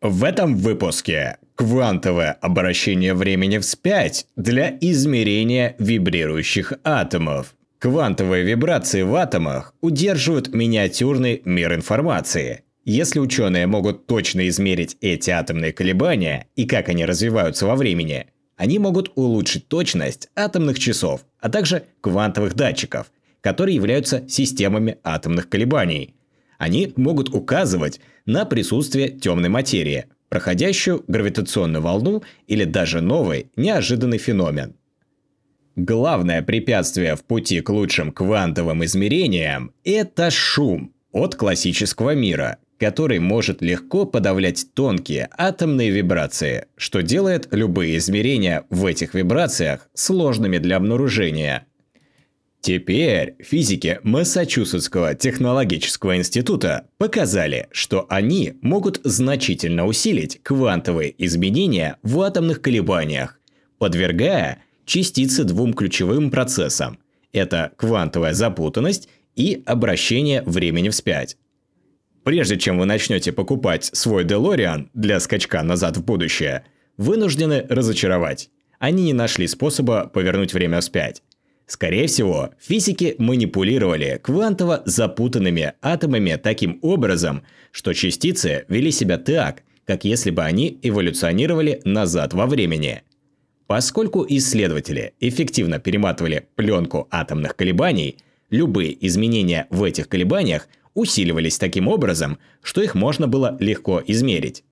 В этом выпуске квантовое обращение времени вспять для измерения вибрирующих атомов. Квантовые вибрации в атомах удерживают миниатюрный мир информации. Если ученые могут точно измерить эти атомные колебания и как они развиваются во времени, они могут улучшить точность атомных часов, а также квантовых датчиков, которые являются системами атомных колебаний – они могут указывать на присутствие темной материи, проходящую гравитационную волну или даже новый, неожиданный феномен. Главное препятствие в пути к лучшим квантовым измерениям – это шум от классического мира, который может легко подавлять тонкие атомные вибрации, что делает любые измерения в этих вибрациях сложными для обнаружения – Теперь физики Массачусетского технологического института показали, что они могут значительно усилить квантовые изменения в атомных колебаниях, подвергая частицы двум ключевым процессам – это квантовая запутанность и обращение времени вспять. Прежде чем вы начнете покупать свой DeLorean для скачка назад в будущее, вынуждены разочаровать. Они не нашли способа повернуть время вспять. Скорее всего, физики манипулировали квантово запутанными атомами таким образом, что частицы вели себя так, как если бы они эволюционировали назад во времени. Поскольку исследователи эффективно перематывали пленку атомных колебаний, любые изменения в этих колебаниях усиливались таким образом, что их можно было легко измерить.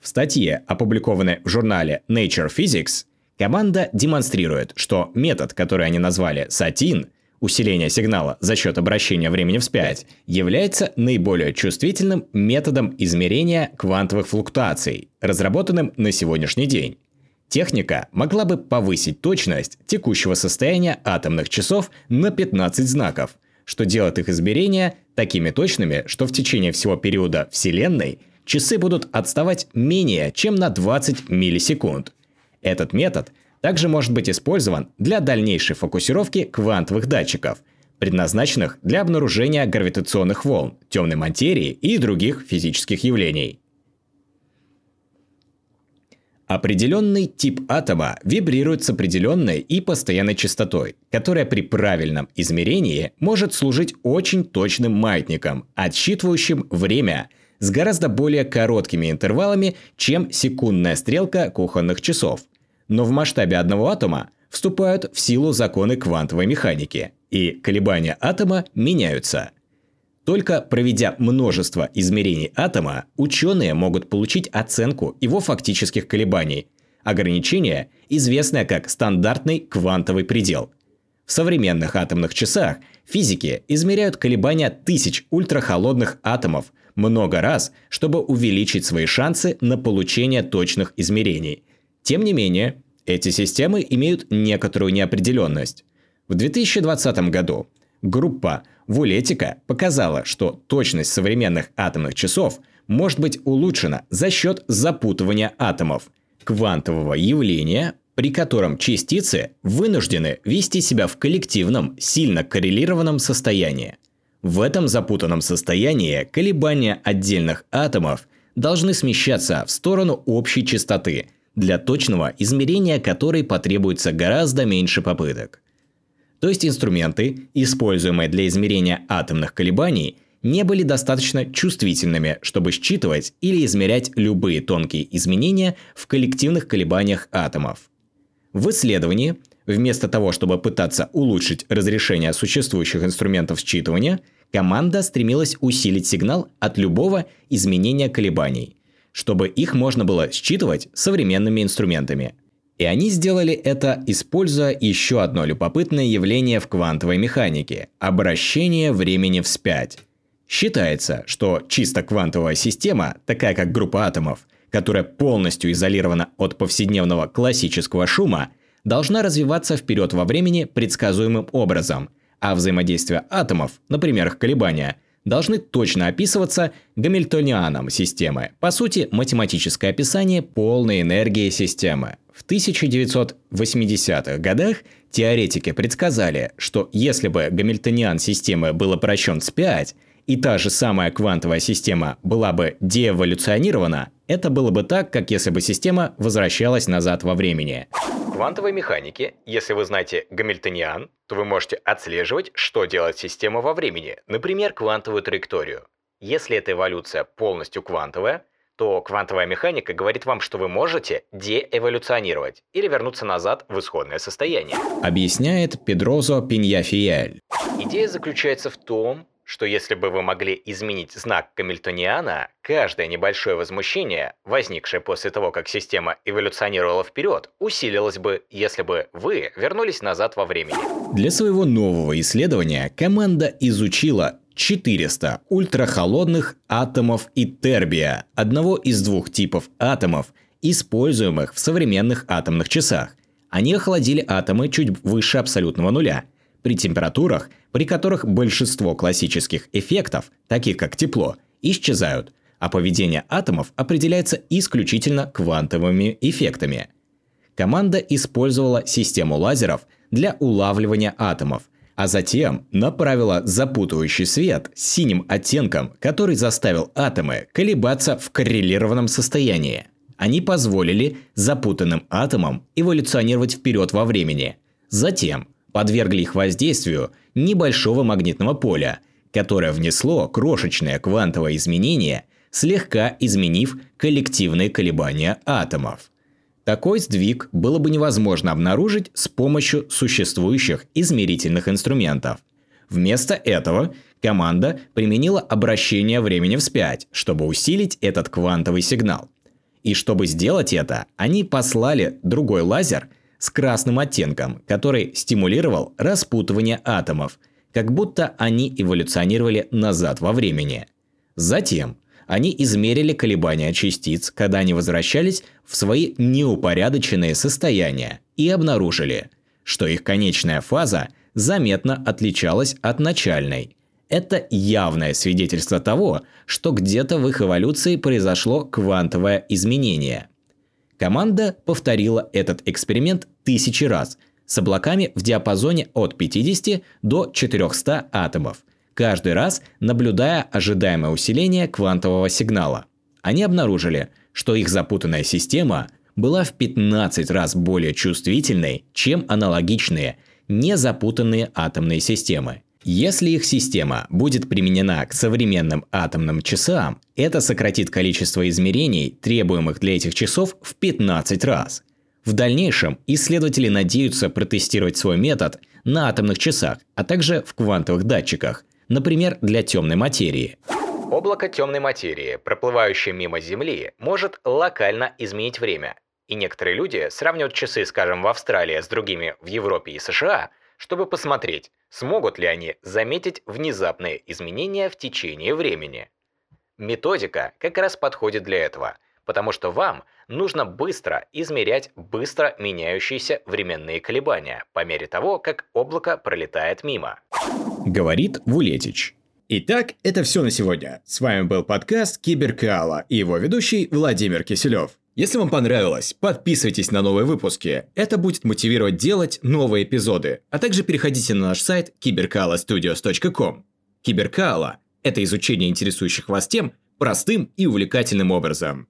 В статье, опубликованной в журнале Nature Physics, Команда демонстрирует, что метод, который они назвали «сатин», усиление сигнала за счет обращения времени вспять, является наиболее чувствительным методом измерения квантовых флуктуаций, разработанным на сегодняшний день. Техника могла бы повысить точность текущего состояния атомных часов на 15 знаков, что делает их измерения такими точными, что в течение всего периода Вселенной часы будут отставать менее чем на 20 миллисекунд. Этот метод также может быть использован для дальнейшей фокусировки квантовых датчиков, предназначенных для обнаружения гравитационных волн, темной материи и других физических явлений. Определенный тип атома вибрирует с определенной и постоянной частотой, которая при правильном измерении может служить очень точным маятником, отсчитывающим время с гораздо более короткими интервалами, чем секундная стрелка кухонных часов. Но в масштабе одного атома вступают в силу законы квантовой механики, и колебания атома меняются. Только проведя множество измерений атома, ученые могут получить оценку его фактических колебаний. Ограничение, известное как стандартный квантовый предел. В современных атомных часах физики измеряют колебания тысяч ультрахолодных атомов много раз, чтобы увеличить свои шансы на получение точных измерений. Тем не менее, эти системы имеют некоторую неопределенность. В 2020 году группа Вулетика показала, что точность современных атомных часов может быть улучшена за счет запутывания атомов, квантового явления, при котором частицы вынуждены вести себя в коллективном, сильно коррелированном состоянии – в этом запутанном состоянии колебания отдельных атомов должны смещаться в сторону общей частоты, для точного измерения которой потребуется гораздо меньше попыток. То есть инструменты, используемые для измерения атомных колебаний, не были достаточно чувствительными, чтобы считывать или измерять любые тонкие изменения в коллективных колебаниях атомов. В исследовании Вместо того, чтобы пытаться улучшить разрешение существующих инструментов считывания, команда стремилась усилить сигнал от любого изменения колебаний, чтобы их можно было считывать современными инструментами. И они сделали это, используя еще одно любопытное явление в квантовой механике – обращение времени вспять. Считается, что чисто квантовая система, такая как группа атомов, которая полностью изолирована от повседневного классического шума, должна развиваться вперед во времени предсказуемым образом, а взаимодействие атомов, например, их колебания, должны точно описываться гамильтонианом системы, по сути, математическое описание полной энергии системы. В 1980-х годах теоретики предсказали, что если бы гамильтониан системы был обращен вспять, и та же самая квантовая система была бы деэволюционирована, это было бы так, как если бы система возвращалась назад во времени. Квантовой механике, если вы знаете гамильтониан, то вы можете отслеживать, что делает система во времени, например, квантовую траекторию. Если эта эволюция полностью квантовая, то квантовая механика говорит вам, что вы можете деэволюционировать или вернуться назад в исходное состояние. Объясняет Педрозо Пиньяфиель. Идея заключается в том, что если бы вы могли изменить знак Гамильтониана, каждое небольшое возмущение, возникшее после того, как система эволюционировала вперед, усилилось бы, если бы вы вернулись назад во времени. Для своего нового исследования команда изучила 400 ультрахолодных атомов и тербия, одного из двух типов атомов, используемых в современных атомных часах. Они охладили атомы чуть выше абсолютного нуля – при температурах, при которых большинство классических эффектов, таких как тепло, исчезают, а поведение атомов определяется исключительно квантовыми эффектами. Команда использовала систему лазеров для улавливания атомов, а затем направила запутывающий свет с синим оттенком, который заставил атомы колебаться в коррелированном состоянии. Они позволили запутанным атомам эволюционировать вперед во времени. Затем подвергли их воздействию небольшого магнитного поля, которое внесло крошечное квантовое изменение, слегка изменив коллективные колебания атомов. Такой сдвиг было бы невозможно обнаружить с помощью существующих измерительных инструментов. Вместо этого команда применила обращение времени вспять, чтобы усилить этот квантовый сигнал. И чтобы сделать это, они послали другой лазер с красным оттенком, который стимулировал распутывание атомов, как будто они эволюционировали назад во времени. Затем они измерили колебания частиц, когда они возвращались в свои неупорядоченные состояния и обнаружили, что их конечная фаза заметно отличалась от начальной. Это явное свидетельство того, что где-то в их эволюции произошло квантовое изменение – Команда повторила этот эксперимент тысячи раз с облаками в диапазоне от 50 до 400 атомов, каждый раз наблюдая ожидаемое усиление квантового сигнала. Они обнаружили, что их запутанная система была в 15 раз более чувствительной, чем аналогичные, незапутанные атомные системы – если их система будет применена к современным атомным часам, это сократит количество измерений, требуемых для этих часов, в 15 раз. В дальнейшем исследователи надеются протестировать свой метод на атомных часах, а также в квантовых датчиках, например, для темной материи. Облако темной материи, проплывающее мимо Земли, может локально изменить время. И некоторые люди сравнивают часы, скажем, в Австралии с другими в Европе и США, чтобы посмотреть, смогут ли они заметить внезапные изменения в течение времени. Методика как раз подходит для этого, потому что вам нужно быстро измерять быстро меняющиеся временные колебания по мере того, как облако пролетает мимо. Говорит Вулетич. Итак, это все на сегодня. С вами был подкаст Киберкала и его ведущий Владимир Киселев. Если вам понравилось, подписывайтесь на новые выпуски. Это будет мотивировать делать новые эпизоды. А также переходите на наш сайт cyberkalastudios.com. Киберкала – это изучение интересующих вас тем простым и увлекательным образом.